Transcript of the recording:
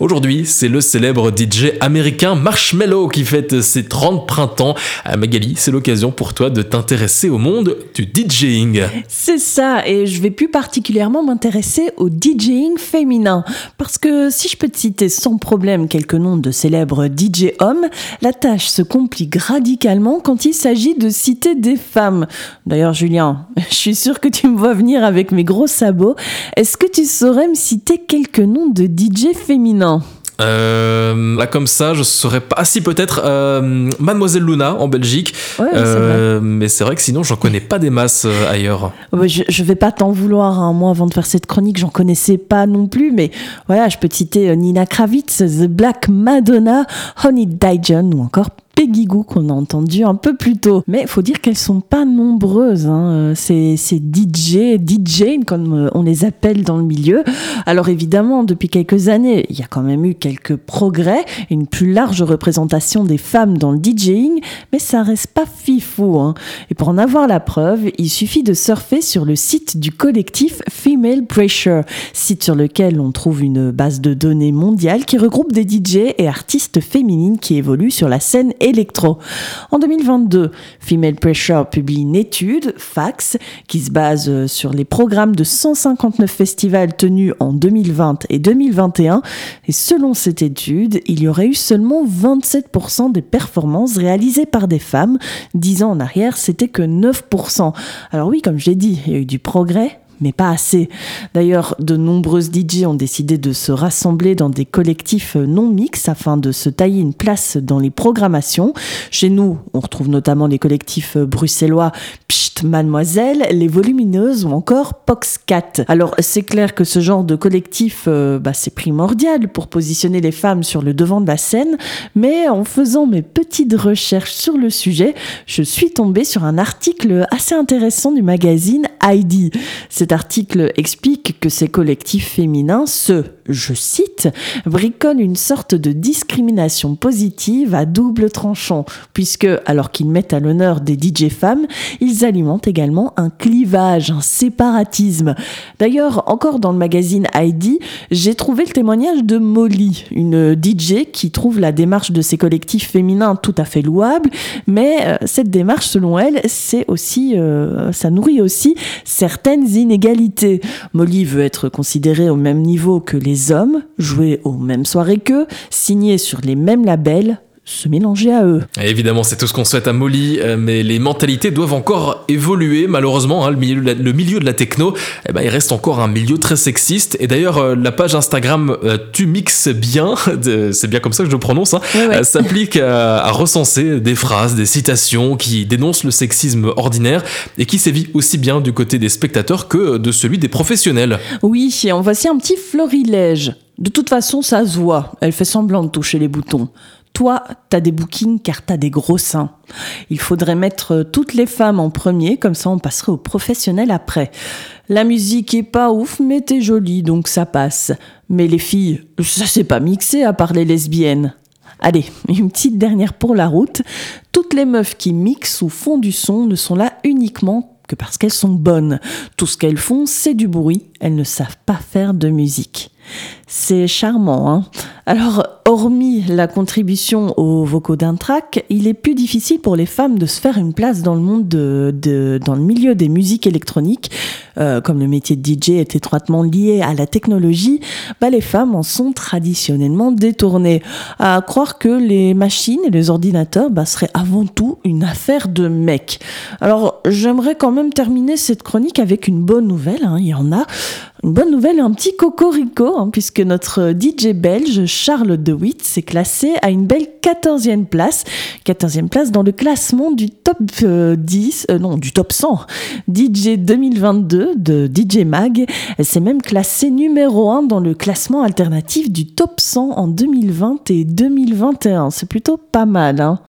Aujourd'hui, c'est le célèbre DJ américain Marshmello qui fête ses 30 printemps. À Magali, c'est l'occasion pour toi de t'intéresser au monde du DJing. C'est ça, et je vais plus particulièrement m'intéresser au DJing féminin. Parce que si je peux te citer sans problème quelques noms de célèbres DJ hommes, la tâche se complique radicalement quand il s'agit de citer des femmes. D'ailleurs, Julien, je suis sûr que tu me vois venir avec mes gros sabots. Est-ce que tu saurais me citer quelques noms de DJ féminins? Euh, là comme ça, je saurais pas. Ah si peut-être euh, Mademoiselle Luna en Belgique. Ouais, euh, mais c'est vrai que sinon j'en connais pas des masses euh, ailleurs. Je, je, vais pas t'en vouloir. Hein. Moi avant de faire cette chronique, j'en connaissais pas non plus. Mais voilà, je peux citer euh, Nina Kravitz, The Black Madonna, Honey Dijon ou encore Peggy Goo qu'on a entendu un peu plus tôt. Mais faut dire qu'elles sont pas nombreuses. Hein. C'est DJ, DJ comme euh, on les appelle dans le milieu. Alors évidemment, depuis quelques années, il y a quand même eu quelques progrès, une plus large représentation des femmes dans le DJing, mais ça reste pas fifou. Hein. Et pour en avoir la preuve, il suffit de surfer sur le site du collectif Female Pressure, site sur lequel on trouve une base de données mondiale qui regroupe des DJ et artistes féminines qui évoluent sur la scène En 2022, Female Pressure publie une étude, Fax, qui se base sur les programmes de 159 festivals tenus en 2020 et 2021. Et selon cette étude, il y aurait eu seulement 27% des performances réalisées par des femmes. Dix ans en arrière, c'était que 9%. Alors oui, comme je l'ai dit, il y a eu du progrès, mais pas assez. D'ailleurs, de nombreuses DJ ont décidé de se rassembler dans des collectifs non mixtes afin de se tailler une place dans les programmations. Chez nous, on retrouve notamment les collectifs bruxellois Mademoiselle, Les Volumineuses ou encore Poxcat. Alors, c'est clair que ce genre de collectif, euh, bah, c'est primordial pour positionner les femmes sur le devant de la scène, mais en faisant mes petites recherches sur le sujet, je suis tombée sur un article assez intéressant du magazine Heidi. Cet article explique que ces collectifs féminins se, je cite, bricolent une sorte de discrimination positive à double tranchant, puisque, alors qu'ils mettent à l'honneur des DJ femmes, ils alimentent également un clivage, un séparatisme. D'ailleurs, encore dans le magazine Heidi, j'ai trouvé le témoignage de Molly, une DJ qui trouve la démarche de ces collectifs féminins tout à fait louable, mais euh, cette démarche, selon elle, c'est aussi, euh, ça nourrit aussi certaines inégalités Molly veut être considérée au même niveau que les hommes, jouer aux mêmes soirées qu'eux, signer sur les mêmes labels, se mélanger à eux. évidemment, c'est tout ce qu'on souhaite à Molly, euh, mais les mentalités doivent encore évoluer. Malheureusement, hein, le, milieu de la, le, milieu de la, techno, eh ben, il reste encore un milieu très sexiste. Et d'ailleurs, euh, la page Instagram euh, Tu mixes bien, c'est bien comme ça que je le prononce, hein, Ouais, ouais. s'applique à, à recenser des phrases, des citations qui dénoncent le sexisme ordinaire et qui sévit aussi bien du côté des spectateurs que de celui des professionnels. Oui, et en voici un petit florilège. De toute façon, ça se voit. Elle fait semblant de toucher les boutons. Toi, t'as des bookings car t'as des gros seins. Il faudrait mettre toutes les femmes en premier, comme ça on passerait aux professionnels après. La musique est pas ouf, mais t'es jolie, donc ça passe. Mais les filles, ça c'est pas mixé à part les lesbiennes. Allez, une petite dernière pour la route. Toutes les meufs qui mixent ou font du son ne sont là uniquement que parce qu'elles sont bonnes. Tout ce qu'elles font, c'est du bruit. Elles ne savent pas faire de musique. C'est charmant, hein Alors, hormis la contribution aux vocaux d'un track, il est plus difficile pour les femmes de se faire une place dans le monde de, dans le milieu des musiques électroniques. Euh, comme le métier de DJ est étroitement lié à la technologie, bah les femmes en sont traditionnellement détournées. À croire que les machines et les ordinateurs bah, seraient avant tout une affaire de mecs. Alors, j'aimerais quand même terminer cette chronique avec une bonne nouvelle, hein, il y en a. Une bonne nouvelle un petit cocorico, hein, puisque notre DJ belge Charles De S'est classé à une belle 14e place. 14e place dans le classement du top euh, 10, euh, non, du top 100 DJ 2022 de DJ Mag. Elle s'est même classée numéro 1 dans le classement alternatif du top 100 en 2020 et 2021. C'est plutôt pas mal, hein.